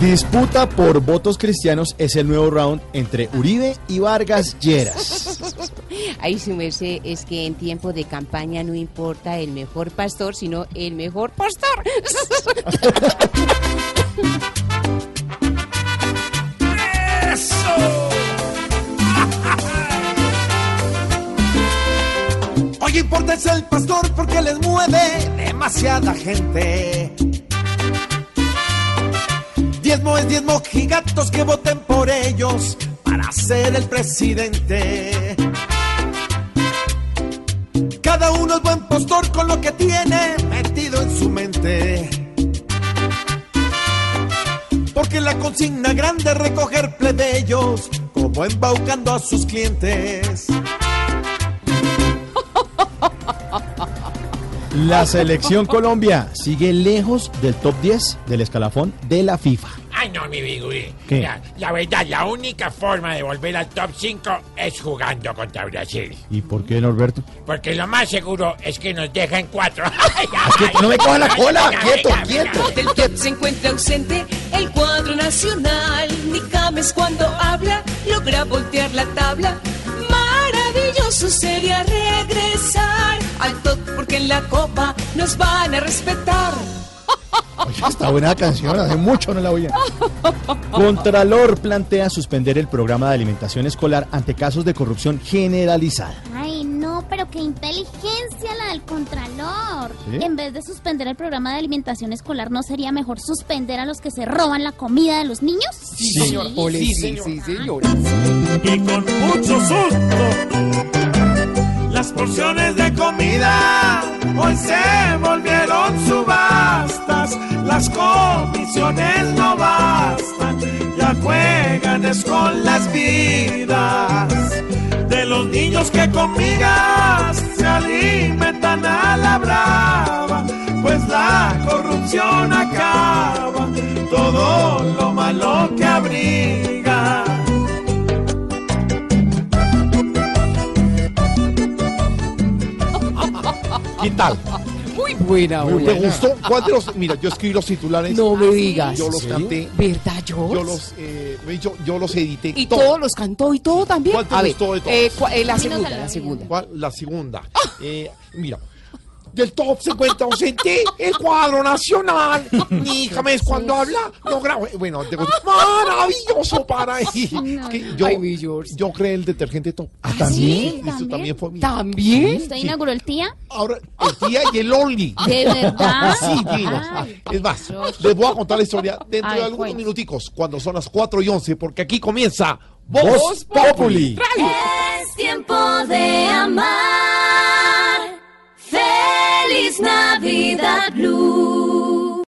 Disputa por votos cristianos es el nuevo round entre Uribe y Vargas Lleras. Ahí su merced es que en tiempo de campaña no importa el mejor pastor, sino el mejor pastor. Hoy importa es el pastor porque les mueve demasiada gente. Diezmo es diezmo, gigatos que voten por ellos para ser el presidente. Cada uno es buen pastor con lo que tiene metido en su mente. Porque la consigna grande es recoger plebeyos como embaucando a sus clientes. La selección Colombia sigue lejos del top 10 del escalafón de la FIFA. Ay, no, mi bigui. ¿Qué? La, la verdad, la única forma de volver al top 5 es jugando contra Brasil. ¿Y por qué, Norberto? Porque lo más seguro es que nos dejen cuatro. quieto, no me coja la cola, quieto, venga, quieto. venga. Del top se encuentra ausente el cuadro nacional. Ni James cuando habla logra voltear la tabla. Maravilloso sería regresar al top porque en la copa nos van a respetar. Oye, está buena canción, hace mucho no la oía. Contralor plantea suspender el programa de alimentación escolar ante casos de corrupción generalizada. Ay, no, pero qué inteligencia la del Contralor. ¿Sí? En vez de suspender el programa de alimentación escolar, ¿no sería mejor suspender a los que se roban la comida de los niños? Sí, señor. Ole, sí, sí, señor. y con mucho susto. Las porciones de comida hoy se volvieron subastas. Las comisiones no bastan, ya juegan es con las vidas de los niños que con migas se alimentan abriga. ¿Qué tal? Muy buena, ¿Te buena. gustó? ¿Cuál de los? Mira, yo escribí los titulares. No me digas. Yo los canté. ¿Verdad, George? Yo los, eh, dicho, yo los edité. Y todo. todos los cantó y todo también. ¿Cuál te A ver, gustó de todos? eh, eh, la segunda, se la segunda. ¿Cuál? La segunda. Eh, mira. Del top se encuentra ausente el cuadro nacional. Ni James cuando habla logra. Bueno, te gustó. maravilloso para ahí. Es que yo, Ay, mi yo creé el detergente top. ¿Ah, también? Esto ¿También? también fue mío. ¿También? ¿Usted inauguró el tía? Ahora, el tía y el Only. ¿De verdad? Sí. Ay. Es más, les voy a contar la historia dentro Ay, de algunos minuticos, cuando son las 4 y 11, porque aquí comienza Voz Voz Populi. Es tiempo la vida blue.